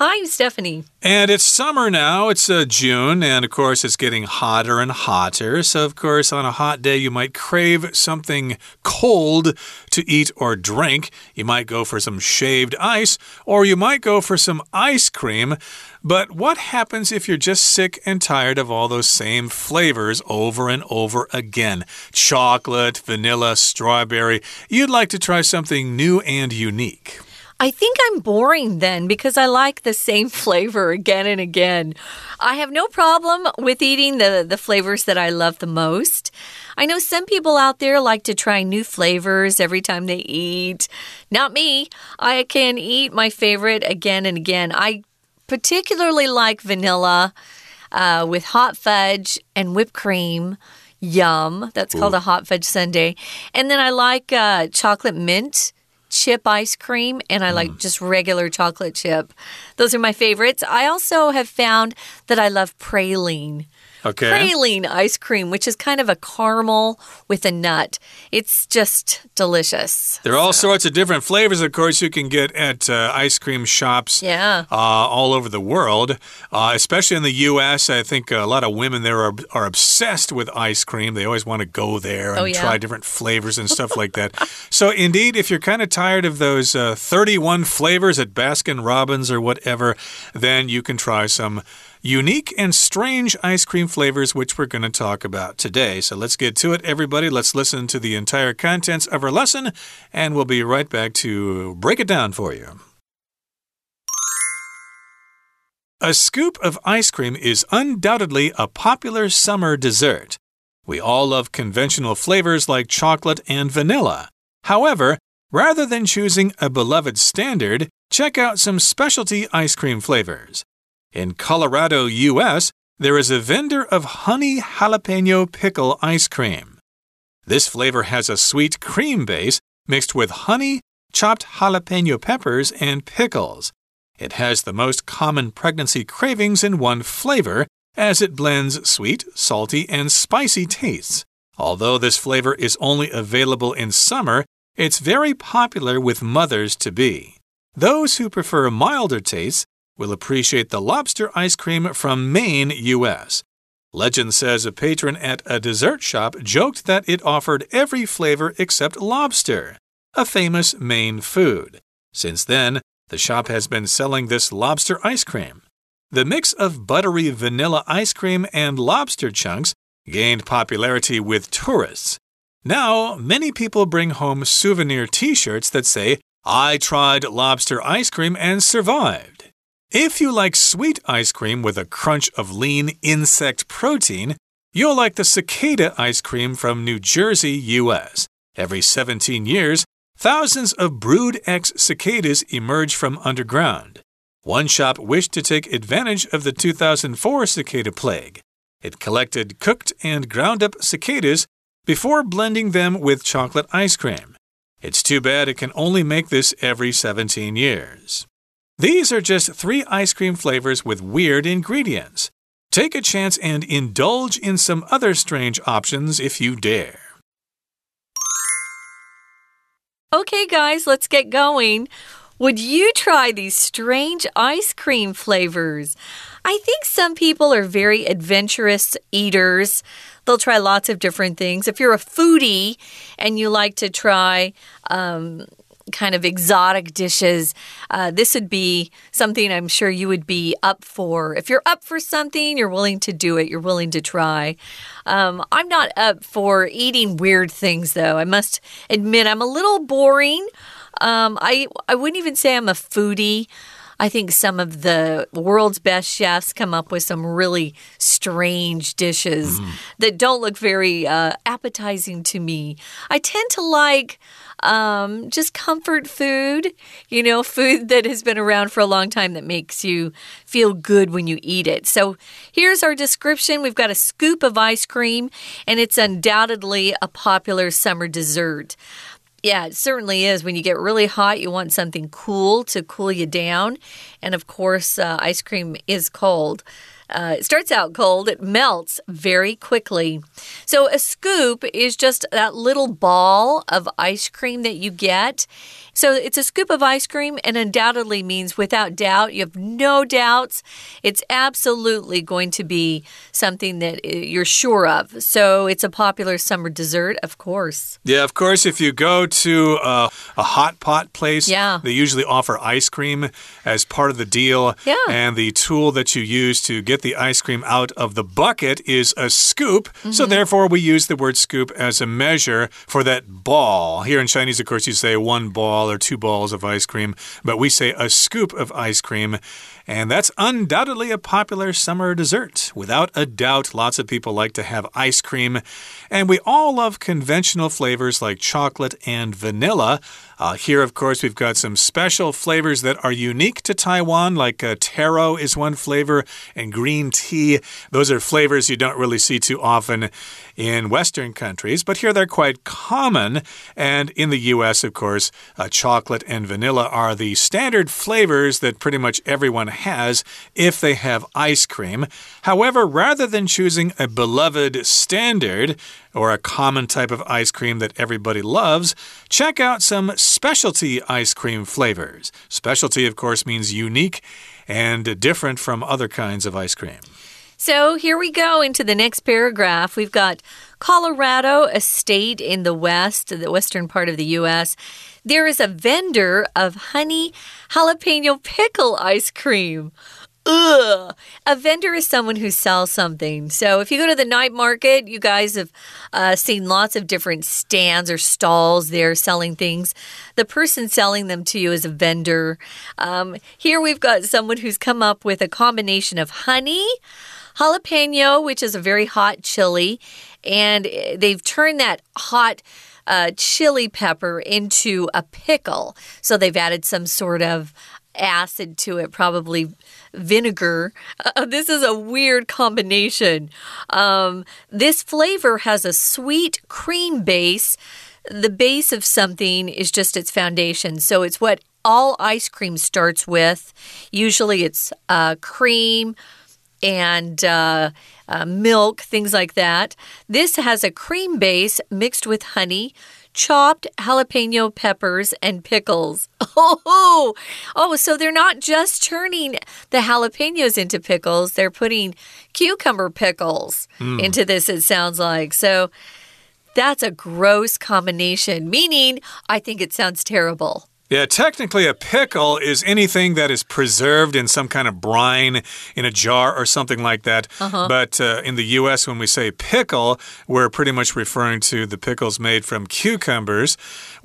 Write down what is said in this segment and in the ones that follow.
Hi, Stephanie. And it's summer now. It's uh, June, and of course, it's getting hotter and hotter. So, of course, on a hot day, you might crave something cold to eat or drink. You might go for some shaved ice, or you might go for some ice cream. But what happens if you're just sick and tired of all those same flavors over and over again? Chocolate, vanilla, strawberry. You'd like to try something new and unique. I think I'm boring then because I like the same flavor again and again. I have no problem with eating the, the flavors that I love the most. I know some people out there like to try new flavors every time they eat. Not me. I can eat my favorite again and again. I particularly like vanilla uh, with hot fudge and whipped cream. Yum. That's Ooh. called a hot fudge sundae. And then I like uh, chocolate mint chip ice cream and I like mm. just regular chocolate chip. Those are my favorites. I also have found that I love praline. Okay. Praline ice cream, which is kind of a caramel with a nut. It's just delicious. There are all sorts of different flavors, of course, you can get at uh, ice cream shops yeah. Uh, all over the world, uh, especially in the U.S. I think a lot of women there are, are obsessed with ice cream. They always want to go there and oh, yeah. try different flavors and stuff like that. So, indeed, if you're kind of tired of those uh, 31 flavors at Baskin Robbins or whatever, then you can try some unique and strange ice cream flavors, which we're going to talk about today. So let's get to it, everybody. Let's listen to the entire contents of our lesson, and we'll be right back to break it down for you. A scoop of ice cream is undoubtedly a popular summer dessert. We all love conventional flavors like chocolate and vanilla. However, rather than choosing a beloved standard, check out some specialty ice cream flavors. In Colorado, U.S., there is a vendor of honey jalapeno pickle ice cream. This flavor has a sweet cream base mixed with honey, chopped jalapeno peppers, and pickles. It has the most common pregnancy cravings in one flavor, as it blends sweet, salty, and spicy tastes. Although this flavor is only available in summer, it's very popular with mothers to be. Those who prefer milder tastes will appreciate the lobster ice cream from Maine, U.S. Legend says a patron at a dessert shop joked that it offered every flavor except lobster, a famous Maine food. Since then, the shop has been selling this lobster ice cream. The mix of buttery vanilla ice cream and lobster chunks gained popularity with tourists. Now, many people bring home souvenir t shirts that say, I tried lobster ice cream and survived. If you like sweet ice cream with a crunch of lean insect protein, you'll like the cicada ice cream from New Jersey, US. Every 17 years, thousands of brood X cicadas emerge from underground. One shop wished to take advantage of the 2004 cicada plague. It collected cooked and ground up cicadas before blending them with chocolate ice cream. It's too bad it can only make this every 17 years. These are just three ice cream flavors with weird ingredients. Take a chance and indulge in some other strange options if you dare. Okay, guys, let's get going. Would you try these strange ice cream flavors? I think some people are very adventurous eaters. They'll try lots of different things. If you're a foodie and you like to try, um, kind of exotic dishes, uh, this would be something I'm sure you would be up for. If you're up for something, you're willing to do it, you're willing to try. Um, I'm not up for eating weird things, though. I must admit, I'm a little boring. Um, I, I wouldn't even say I'm a foodie. I think some of the world's best chefs come up with some really strange dishes mm. that don't look very uh, appetizing to me. I tend to like um, just comfort food, you know, food that has been around for a long time that makes you feel good when you eat it. So here's our description we've got a scoop of ice cream, and it's undoubtedly a popular summer dessert. Yeah, it certainly is. When you get really hot, you want something cool to cool you down. And of course, uh, ice cream is cold. Uh, it starts out cold, it melts very quickly. So, a scoop is just that little ball of ice cream that you get. So it's a scoop of ice cream and undoubtedly means without doubt, you have no doubts. It's absolutely going to be something that uh, you're sure of. So it's a popular summer dessert, of course. Yeah, of course, if you go to a, a hot pot place, yeah. they usually offer ice cream as part of the deal. Yeah. And the tool that you use to get the ice cream out of the bucket is a scoop. Mm -hmm. So therefore, we use the word scoop as a measure for that ball. Here in Chinese, of course, you say one ball or two balls of ice cream, but we say a scoop of ice cream. And that's undoubtedly a popular summer dessert. Without a doubt, lots of people like to have ice cream. And we all love conventional flavors like chocolate and vanilla. Uh, here, of course, we've got some special flavors that are unique to Taiwan, like uh, taro is one flavor, and green tea. Those are flavors you don't really see too often in Western countries, but here they're quite common. And in the US, of course, uh, chocolate and vanilla are the standard flavors that pretty much everyone has if they have ice cream. However, rather than choosing a beloved standard, or a common type of ice cream that everybody loves, check out some specialty ice cream flavors. Specialty, of course, means unique and different from other kinds of ice cream. So here we go into the next paragraph. We've got Colorado, a state in the west, the western part of the U.S. There is a vendor of honey jalapeno pickle ice cream. Ugh. A vendor is someone who sells something. So if you go to the night market, you guys have uh, seen lots of different stands or stalls there selling things. The person selling them to you is a vendor. Um, here we've got someone who's come up with a combination of honey jalapeno, which is a very hot chili, and they've turned that hot uh, chili pepper into a pickle. So they've added some sort of acid to it, probably vinegar. Uh, this is a weird combination. Um, this flavor has a sweet cream base. The base of something is just its foundation. So it's what all ice cream starts with. Usually it's uh, cream and uh, uh, milk, things like that. This has a cream base mixed with honey, chopped jalapeno peppers, and pickles. Oh, oh, so they're not just turning the jalapenos into pickles, they're putting cucumber pickles mm. into this, it sounds like. So that's a gross combination, meaning I think it sounds terrible. Yeah, technically, a pickle is anything that is preserved in some kind of brine in a jar or something like that. Uh -huh. But uh, in the U.S., when we say pickle, we're pretty much referring to the pickles made from cucumbers,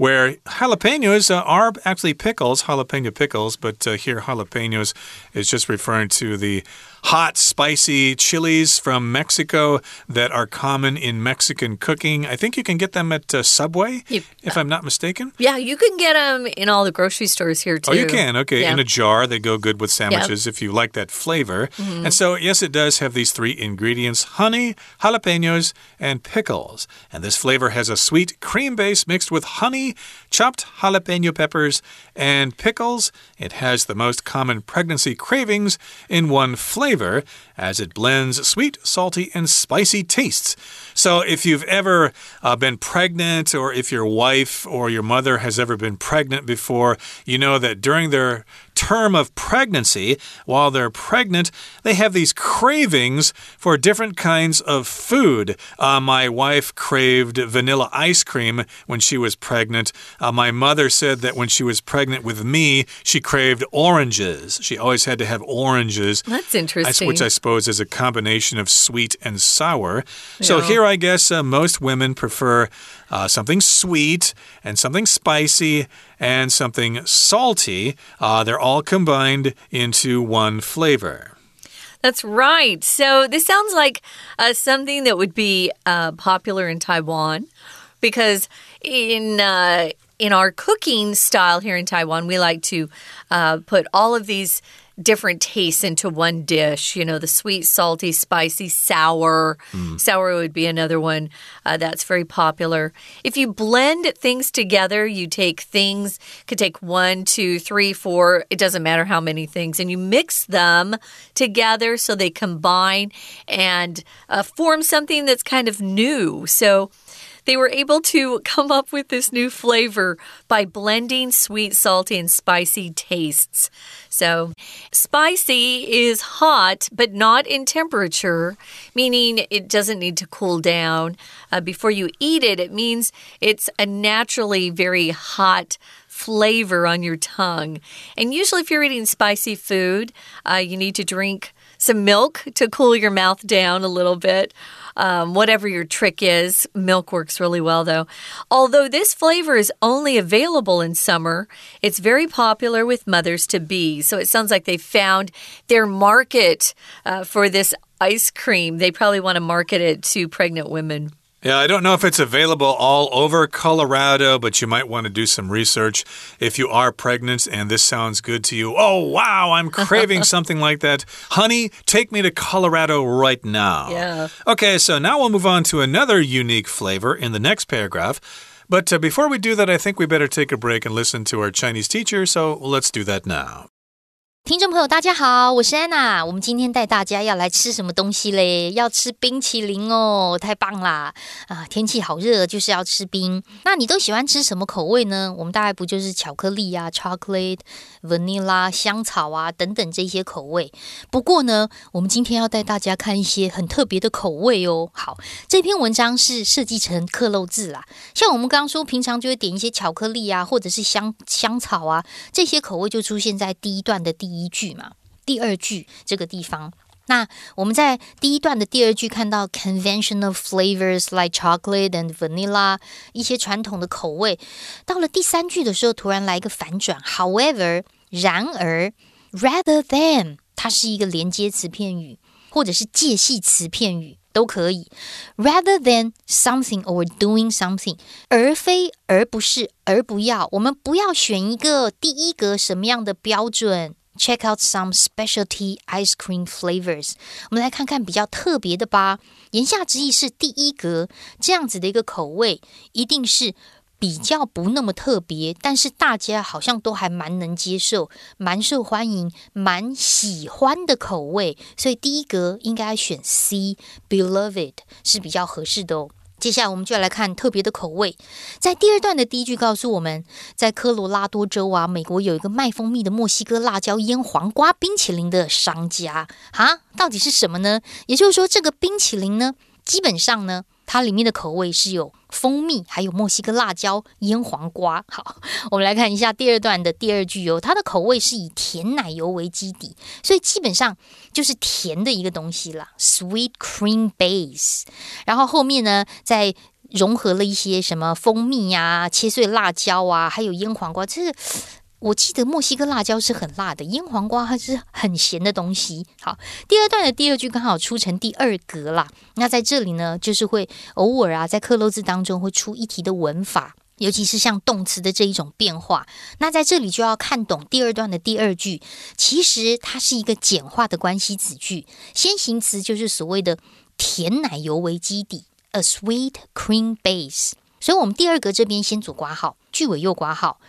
where jalapenos uh, are actually pickles, jalapeno pickles, but uh, here jalapenos is just referring to the hot, spicy chilies from Mexico that are common in Mexican cooking. I think you can get them at uh, Subway, you, if I'm not mistaken. Yeah, you can get them in all the grocery stores here too. Oh, you can. Okay, yeah. in a jar. They go good with sandwiches if you like that flavor. Mm -hmm. And so, yes, it does have these three ingredients honey, jalapenos, and pickles. And this flavor has a sweet cream base mixed with honey, chopped jalapeno peppers, and pickles. It has the most common pregnancy cravings in one flavor as it blends sweet, salty, and spicy tastes. So, if you've ever uh, been pregnant, or if your wife or your mother has ever been pregnant before, you know that during their term of pregnancy, while they're pregnant, they have these cravings for different kinds of food. Uh, my wife craved vanilla ice cream when she was pregnant. Uh, my mother said that when she was pregnant with me, she craved oranges. She always had to have oranges. That's interesting. Which I suppose is a combination of sweet and sour. Yeah. So here, I guess uh, most women prefer uh, something sweet and something spicy and something salty. Uh, they're all combined into one flavor. That's right. So this sounds like uh, something that would be uh, popular in Taiwan because in uh, in our cooking style here in Taiwan, we like to uh, put all of these different tastes into one dish. You know, the sweet, salty, spicy, sour. Mm. Sour would be another one uh, that's very popular. If you blend things together, you take things, could take one, two, three, four, it doesn't matter how many things, and you mix them together so they combine and uh, form something that's kind of new. So, they were able to come up with this new flavor by blending sweet, salty, and spicy tastes. So, spicy is hot, but not in temperature, meaning it doesn't need to cool down uh, before you eat it. It means it's a naturally very hot flavor on your tongue. And usually, if you're eating spicy food, uh, you need to drink some milk to cool your mouth down a little bit. Um, whatever your trick is, milk works really well though. Although this flavor is only available in summer, it's very popular with mothers to be. So it sounds like they found their market uh, for this ice cream. They probably want to market it to pregnant women. Yeah, I don't know if it's available all over Colorado, but you might want to do some research if you are pregnant and this sounds good to you. Oh, wow, I'm craving something like that. Honey, take me to Colorado right now. Yeah. Okay, so now we'll move on to another unique flavor in the next paragraph. But uh, before we do that, I think we better take a break and listen to our Chinese teacher, so let's do that now. 听众朋友，大家好，我是安娜。我们今天带大家要来吃什么东西嘞？要吃冰淇淋哦，太棒啦！啊，天气好热，就是要吃冰。那你都喜欢吃什么口味呢？我们大概不就是巧克力啊，chocolate、vanilla、香草啊等等这些口味。不过呢，我们今天要带大家看一些很特别的口味哦。好，这篇文章是设计成刻漏字啦。像我们刚刚说，平常就会点一些巧克力啊，或者是香香草啊，这些口味就出现在第一段的第。一句嘛，第二句这个地方，那我们在第一段的第二句看到 conventional flavors like chocolate and vanilla 一些传统的口味，到了第三句的时候，突然来一个反转。However，然而，rather than 它是一个连接词片语，或者是介系词片语都可以。Rather than something or doing something，而非而不是而不要，我们不要选一个第一个什么样的标准。Check out some specialty ice cream flavors。我们来看看比较特别的吧。言下之意是，第一格这样子的一个口味，一定是比较不那么特别，但是大家好像都还蛮能接受、蛮受欢迎、蛮喜欢的口味。所以第一格应该选 C，beloved 是比较合适的哦。接下来我们就来看特别的口味。在第二段的第一句告诉我们，在科罗拉多州啊，美国有一个卖蜂蜜的墨西哥辣椒腌黄瓜冰淇淋的商家啊，到底是什么呢？也就是说，这个冰淇淋呢，基本上呢。它里面的口味是有蜂蜜，还有墨西哥辣椒腌黄瓜。好，我们来看一下第二段的第二句哦，它的口味是以甜奶油为基底，所以基本上就是甜的一个东西啦 sweet cream base。然后后面呢，再融合了一些什么蜂蜜呀、切碎辣椒啊，还有腌黄瓜，这是。我记得墨西哥辣椒是很辣的，腌黄瓜它是很咸的东西。好，第二段的第二句刚好出成第二格啦。那在这里呢，就是会偶尔啊，在克漏字当中会出一题的文法，尤其是像动词的这一种变化。那在这里就要看懂第二段的第二句，其实它是一个简化的关系子句，先行词就是所谓的甜奶油为基底，a sweet cream base。所以，我们第二格这边先组刮号，句尾又刮号，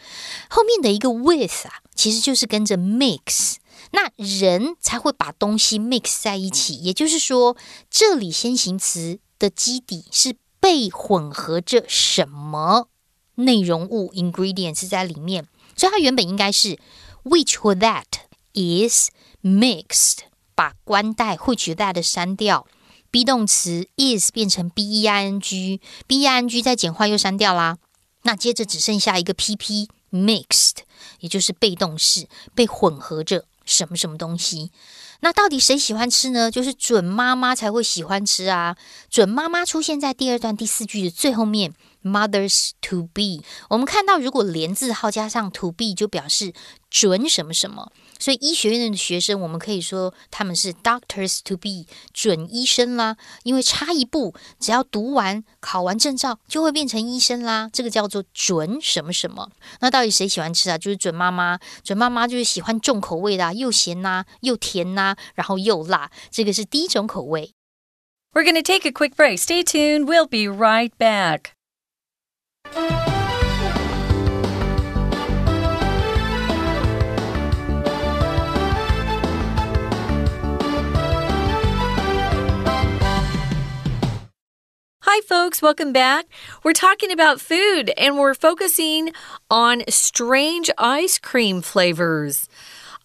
后面的一个 with 啊，其实就是跟着 mix，那人才会把东西 mix 在一起。也就是说，这里先行词的基底是被混合着什么内容物 ingredient 是在里面，所以它原本应该是 which or that is mixed，把关带 which that 删掉。be 动词 is 变成 b e i n g，b e i n g 再简化又删掉啦。那接着只剩下一个 p p mixed，也就是被动式，被混合着什么什么东西。那到底谁喜欢吃呢？就是准妈妈才会喜欢吃啊。准妈妈出现在第二段第四句的最后面 mothers to be。我们看到，如果连字号加上 to be，就表示准什么什么。所以医学院的学生，我们可以说他们是 doctors to be，准医生啦。因为差一步，只要读完、考完证照，就会变成医生啦。这个叫做准什么什么。那到底谁喜欢吃啊？就是准妈妈。准妈妈就是喜欢重口味的，又咸呐，又甜呐，然后又辣。这个是第一种口味。We're gonna take a quick break. Stay tuned. We'll be right back. Hi, folks, welcome back. We're talking about food and we're focusing on strange ice cream flavors.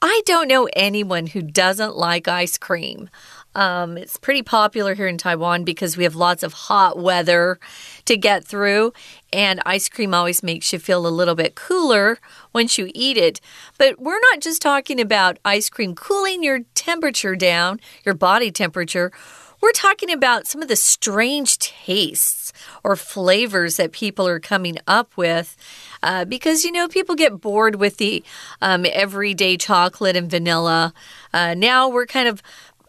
I don't know anyone who doesn't like ice cream. Um, it's pretty popular here in Taiwan because we have lots of hot weather to get through, and ice cream always makes you feel a little bit cooler once you eat it. But we're not just talking about ice cream cooling your temperature down, your body temperature. We're talking about some of the strange tastes or flavors that people are coming up with. Uh, because, you know, people get bored with the um, everyday chocolate and vanilla. Uh, now we're kind of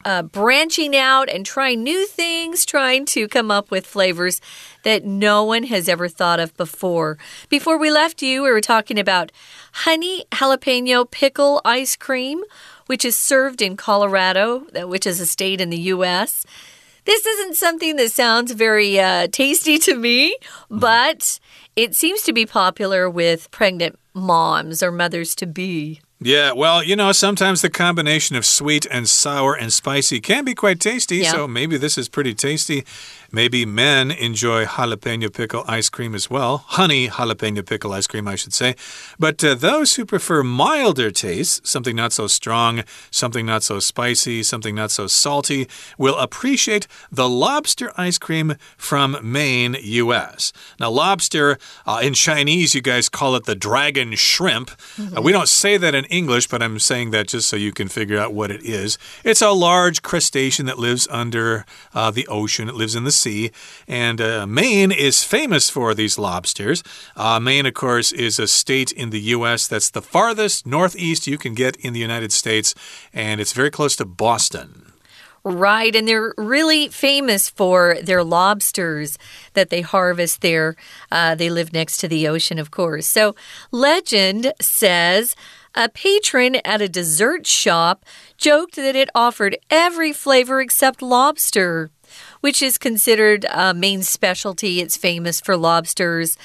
uh, branching out and trying new things, trying to come up with flavors that no one has ever thought of before. Before we left you, we were talking about honey jalapeno pickle ice cream, which is served in Colorado, which is a state in the U.S. This isn't something that sounds very uh, tasty to me, but it seems to be popular with pregnant moms or mothers to be. Yeah, well, you know, sometimes the combination of sweet and sour and spicy can be quite tasty, yeah. so maybe this is pretty tasty. Maybe men enjoy jalapeno pickle ice cream as well. Honey jalapeno pickle ice cream, I should say. But uh, those who prefer milder tastes, something not so strong, something not so spicy, something not so salty, will appreciate the lobster ice cream from Maine, U.S. Now, lobster, uh, in Chinese, you guys call it the dragon shrimp. Mm -hmm. uh, we don't say that in English, but I'm saying that just so you can figure out what it is. It's a large crustacean that lives under uh, the ocean, it lives in the sea. And uh, Maine is famous for these lobsters. Uh, Maine, of course, is a state in the U.S. that's the farthest northeast you can get in the United States, and it's very close to Boston. Right, and they're really famous for their lobsters that they harvest there. Uh, they live next to the ocean, of course. So, legend says a patron at a dessert shop joked that it offered every flavor except lobster which is considered a Maine specialty. It's famous for lobsters.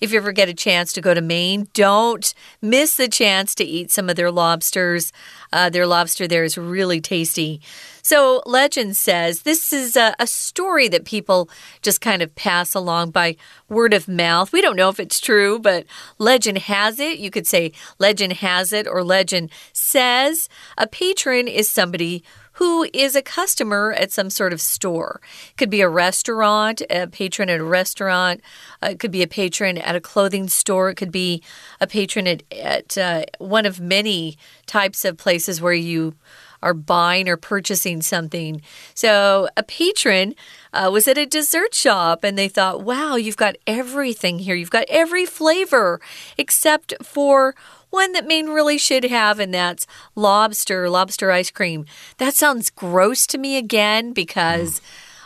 If you ever get a chance to go to Maine, don't miss the chance to eat some of their lobsters. Uh, their lobster there is really tasty. So, legend says this is a, a, story that people just kind of pass along by word of mouth. We don't know if it's true, but legend has it. You could say legend has it or legend says. A patron is somebody who is a customer at some sort of store. Could be a restaurant, a patron at a restaurant. Uh, it could be a patron at a clothing store. It could be a patron at, at uh, one of many types of places where you are buying or purchasing something. So, a patron uh, was at a dessert shop and they thought, wow, you've got everything here. You've got every flavor except for one that Maine really should have, and that's lobster, lobster ice cream. That sounds gross to me again because mm.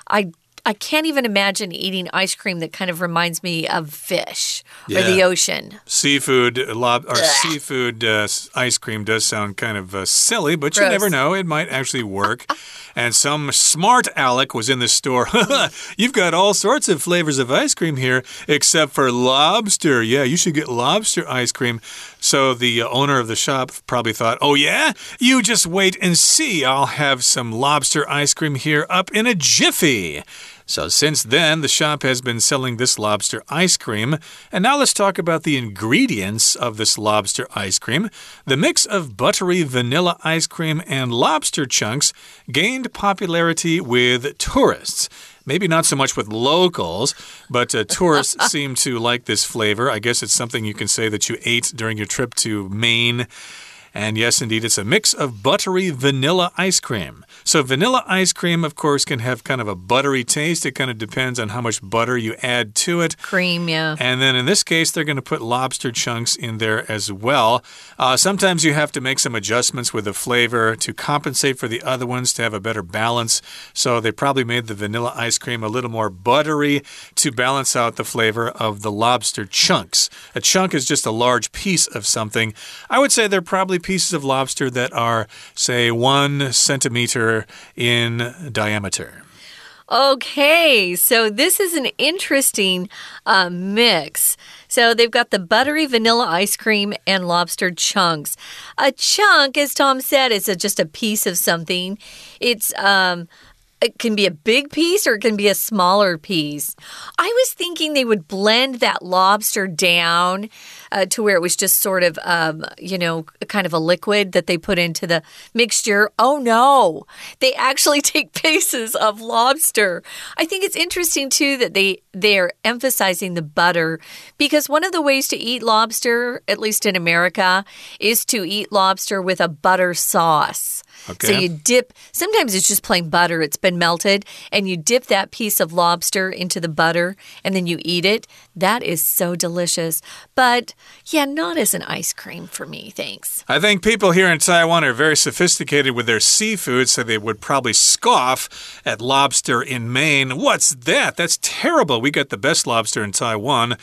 I I can't even imagine eating ice cream that kind of reminds me of fish yeah. or the ocean. Seafood, lob, or seafood uh, ice cream does sound kind of uh, silly, but Gross. you never know. It might actually work. and some smart aleck was in the store. You've got all sorts of flavors of ice cream here, except for lobster. Yeah, you should get lobster ice cream. So the uh, owner of the shop probably thought, oh, yeah? You just wait and see. I'll have some lobster ice cream here up in a jiffy. So, since then, the shop has been selling this lobster ice cream. And now let's talk about the ingredients of this lobster ice cream. The mix of buttery vanilla ice cream and lobster chunks gained popularity with tourists. Maybe not so much with locals, but uh, tourists seem to like this flavor. I guess it's something you can say that you ate during your trip to Maine. And yes, indeed, it's a mix of buttery vanilla ice cream. So, vanilla ice cream, of course, can have kind of a buttery taste. It kind of depends on how much butter you add to it. Cream, yeah. And then in this case, they're going to put lobster chunks in there as well. Uh, sometimes you have to make some adjustments with the flavor to compensate for the other ones to have a better balance. So, they probably made the vanilla ice cream a little more buttery to balance out the flavor of the lobster chunks. A chunk is just a large piece of something. I would say they're probably pieces of lobster that are, say, one centimeter in diameter. Okay, so this is an interesting uh, mix. So they've got the buttery vanilla ice cream and lobster chunks. A chunk, as Tom said, is a, just a piece of something. It's um, it can be a big piece or it can be a smaller piece. I was thinking they would blend that lobster down uh, to where it was just sort of, um, you know, kind of a liquid that they put into the mixture. Oh no, they actually take pieces of lobster. I think it's interesting too that they they're emphasizing the butter because one of the ways to eat lobster, at least in America, is to eat lobster with a butter sauce. Okay. So you dip, sometimes it's just plain butter, it's been melted, and you dip that piece of lobster into the butter and then you eat it. That is so delicious. But yeah, not as an ice cream for me, thanks. I think people here in Taiwan are very sophisticated with their seafood, so they would probably scoff at lobster in Maine. What's that? That's terrible. We got the best lobster in Taiwan.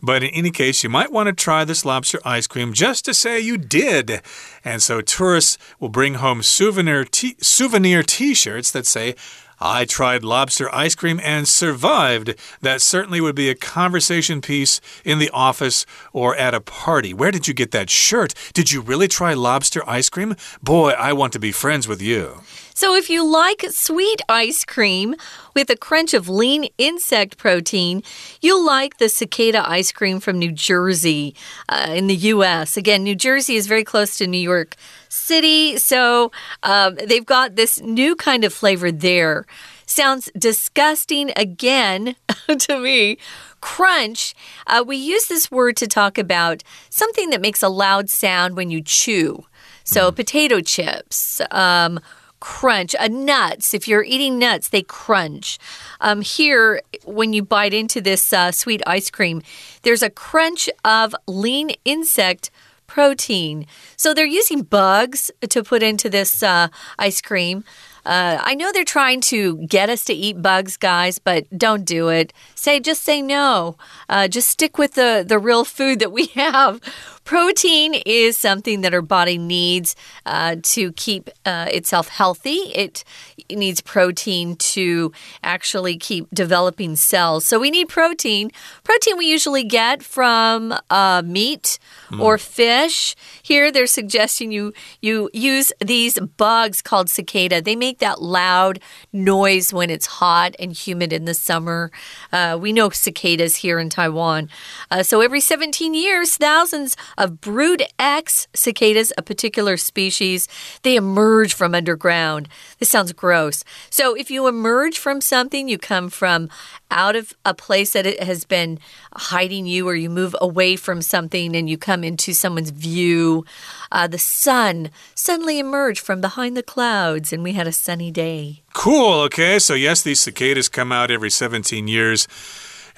But in any case, you might want to try this lobster ice cream just to say you did. And so tourists will bring home souvenir souvenir t-shirts that say I tried lobster ice cream and survived. That certainly would be a conversation piece in the office or at a party. Where did you get that shirt? Did you really try lobster ice cream? Boy, I want to be friends with you. So, if you like sweet ice cream with a crunch of lean insect protein, you'll like the cicada ice cream from New Jersey uh, in the U.S. Again, New Jersey is very close to New York City, so um, they've got this new kind of flavor there. Sounds disgusting again to me crunch, uh, we use this word to talk about something that makes a loud sound when you chew. So, mm. potato chips, um, crunch. Uh, nuts, if you're eating nuts, they crunch. Um, here, when you bite into this uh, sweet ice cream, there's a crunch of lean insect protein. So they're using bugs to put into this uh, ice cream. Uh, I know they're trying to get us to eat bugs, guys, but don't do it. Say just say no. Uh, just stick with the the real food that we have. Protein is something that our body needs uh, to keep uh, itself healthy. It, needs protein to actually keep developing cells. So we need protein. Protein we usually get from uh, meat mm. or fish. Here they're suggesting you you use these bugs called cicada. They make that loud noise when it's hot and humid in the summer. Uh, we know cicadas here in Taiwan. Uh, so every 17 years, thousands of brood X cicadas, a particular species, they emerge from underground. This sounds gross. So if you emerge from something, you come from out of a place that it has been hiding you, or you move away from something and you come into someone's view. Uh, the sun suddenly emerged from behind the clouds, and we had a sunny day. Cool. Okay. So, yes, these cicadas come out every 17 years.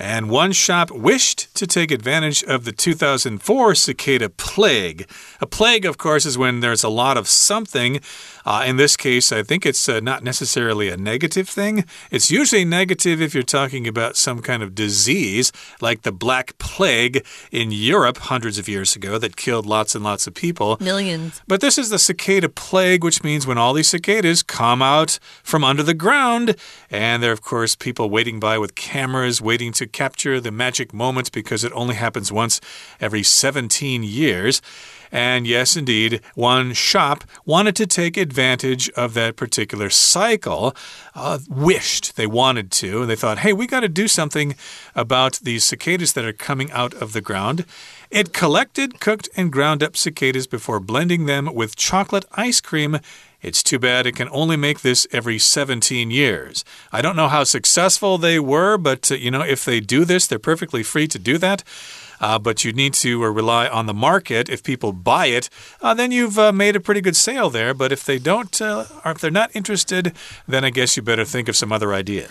And one shop wished to take advantage of the 2004 cicada plague. A plague, of course, is when there's a lot of something. Uh, in this case, I think it's uh, not necessarily a negative thing. It's usually negative if you're talking about some kind of disease, like the Black Plague in Europe hundreds of years ago that killed lots and lots of people. Millions. But this is the cicada plague, which means when all these cicadas come out from under the ground, and there are, of course, people waiting by with cameras, waiting to capture the magic moment because it only happens once every 17 years. And yes, indeed, one shop wanted to take advantage of that particular cycle, uh, wished they wanted to. And they thought, hey, we got to do something about these cicadas that are coming out of the ground. It collected, cooked, and ground up cicadas before blending them with chocolate ice cream it's too bad it can only make this every 17 years. I don't know how successful they were, but uh, you know, if they do this, they're perfectly free to do that. Uh, but you need to uh, rely on the market. If people buy it, uh, then you've uh, made a pretty good sale there. But if they don't, or if they're not interested, then I guess you better think of some other ideas.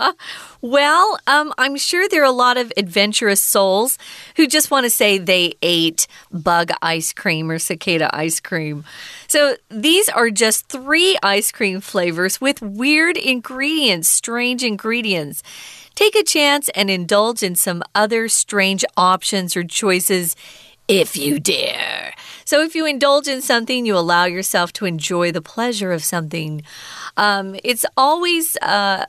well, um, I'm sure there are a lot of adventurous souls who just want to say they ate bug ice cream or cicada ice cream. So these are just three ice cream flavors with weird ingredients, strange ingredients. Take a chance and indulge in some other strange options or choices if you dare. So, if you indulge in something, you allow yourself to enjoy the pleasure of something. Um, it's always. Uh,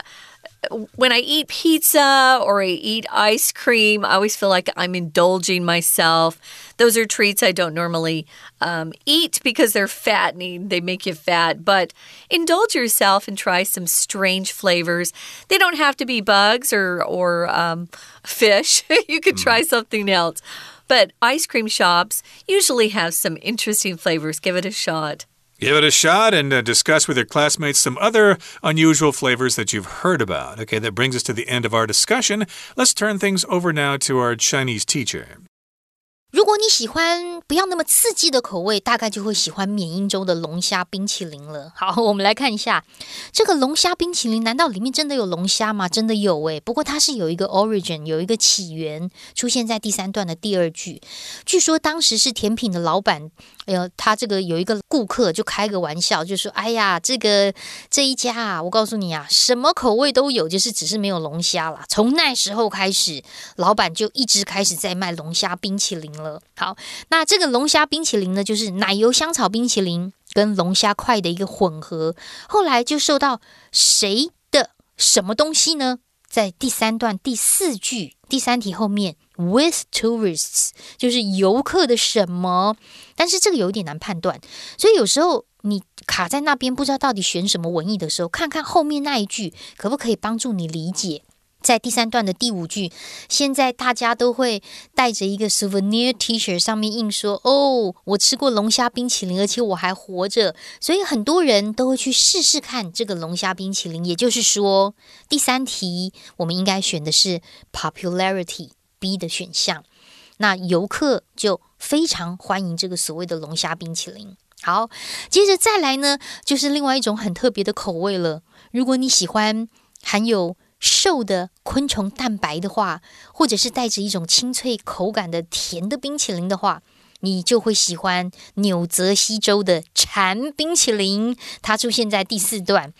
when I eat pizza or I eat ice cream, I always feel like I'm indulging myself. Those are treats I don't normally um, eat because they're fattening, they make you fat. But indulge yourself and try some strange flavors. They don't have to be bugs or, or um, fish, you could try mm. something else. But ice cream shops usually have some interesting flavors. Give it a shot. Give it a shot and uh, discuss with your classmates some other unusual flavors that you've heard about. Okay, that brings us to the end of our discussion. Let's turn things over now to our Chinese teacher. 如果你喜欢不要那么刺激的口味，大概就会喜欢缅因州的龙虾冰淇淋了。好，我们来看一下这个龙虾冰淇淋，难道里面真的有龙虾吗？真的有诶，不过它是有一个 origin，有一个起源，出现在第三段的第二句。据说当时是甜品的老板，哎呦，他这个有一个顾客就开个玩笑，就说：“哎呀，这个这一家啊，我告诉你啊，什么口味都有，就是只是没有龙虾了。”从那时候开始，老板就一直开始在卖龙虾冰淇淋。了，好，那这个龙虾冰淇淋呢，就是奶油香草冰淇淋跟龙虾块的一个混合。后来就受到谁的什么东西呢？在第三段第四句第三题后面，with tourists 就是游客的什么？但是这个有点难判断，所以有时候你卡在那边不知道到底选什么文艺的时候，看看后面那一句可不可以帮助你理解。在第三段的第五句，现在大家都会带着一个 souvenir T-shirt，上面印说：“哦，我吃过龙虾冰淇淋，而且我还活着。”所以很多人都会去试试看这个龙虾冰淇淋。也就是说，第三题我们应该选的是 popularity B 的选项。那游客就非常欢迎这个所谓的龙虾冰淇淋。好，接着再来呢，就是另外一种很特别的口味了。如果你喜欢含有瘦的昆虫蛋白的话，或者是带着一种清脆口感的甜的冰淇淋的话，你就会喜欢纽泽西州的蝉冰淇淋。它出现在第四段。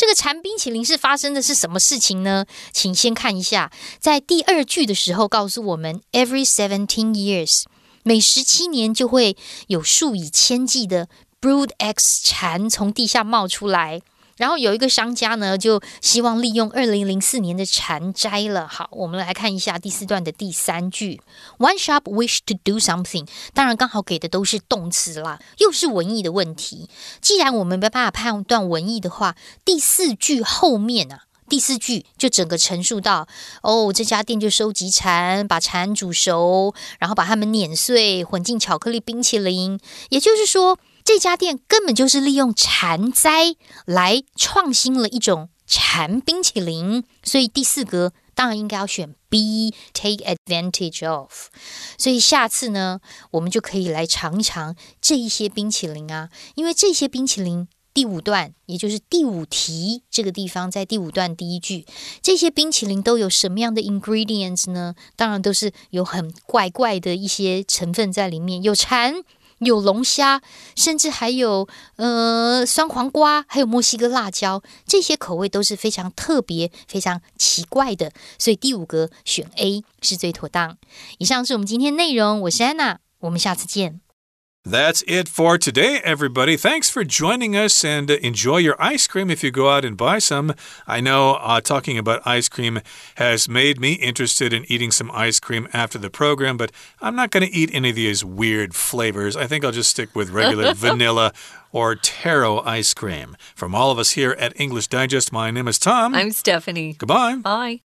这个馋冰淇淋是发生的是什么事情呢？请先看一下，在第二句的时候告诉我们，every seventeen years，每十七年就会有数以千计的 brood eggs 蝉从地下冒出来。然后有一个商家呢，就希望利用二零零四年的蝉摘了。好，我们来看一下第四段的第三句：One shop wish to do something。当然，刚好给的都是动词啦，又是文意的问题。既然我们没办法判断文意的话，第四句后面啊，第四句就整个陈述到：哦，这家店就收集蝉，把蝉煮熟，然后把它们碾碎，混进巧克力冰淇淋。也就是说。这家店根本就是利用蝉灾来创新了一种蝉冰淇淋，所以第四格当然应该要选 B，take advantage of。所以下次呢，我们就可以来尝一尝这一些冰淇淋啊，因为这些冰淇淋第五段，也就是第五题这个地方，在第五段第一句，这些冰淇淋都有什么样的 ingredients 呢？当然都是有很怪怪的一些成分在里面，有蝉。有龙虾，甚至还有呃酸黄瓜，还有墨西哥辣椒，这些口味都是非常特别、非常奇怪的。所以第五个选 A 是最妥当。以上是我们今天内容，我是安娜，我们下次见。That's it for today, everybody. Thanks for joining us and enjoy your ice cream if you go out and buy some. I know uh, talking about ice cream has made me interested in eating some ice cream after the program, but I'm not going to eat any of these weird flavors. I think I'll just stick with regular vanilla or taro ice cream. From all of us here at English Digest, my name is Tom. I'm Stephanie. Goodbye. Bye.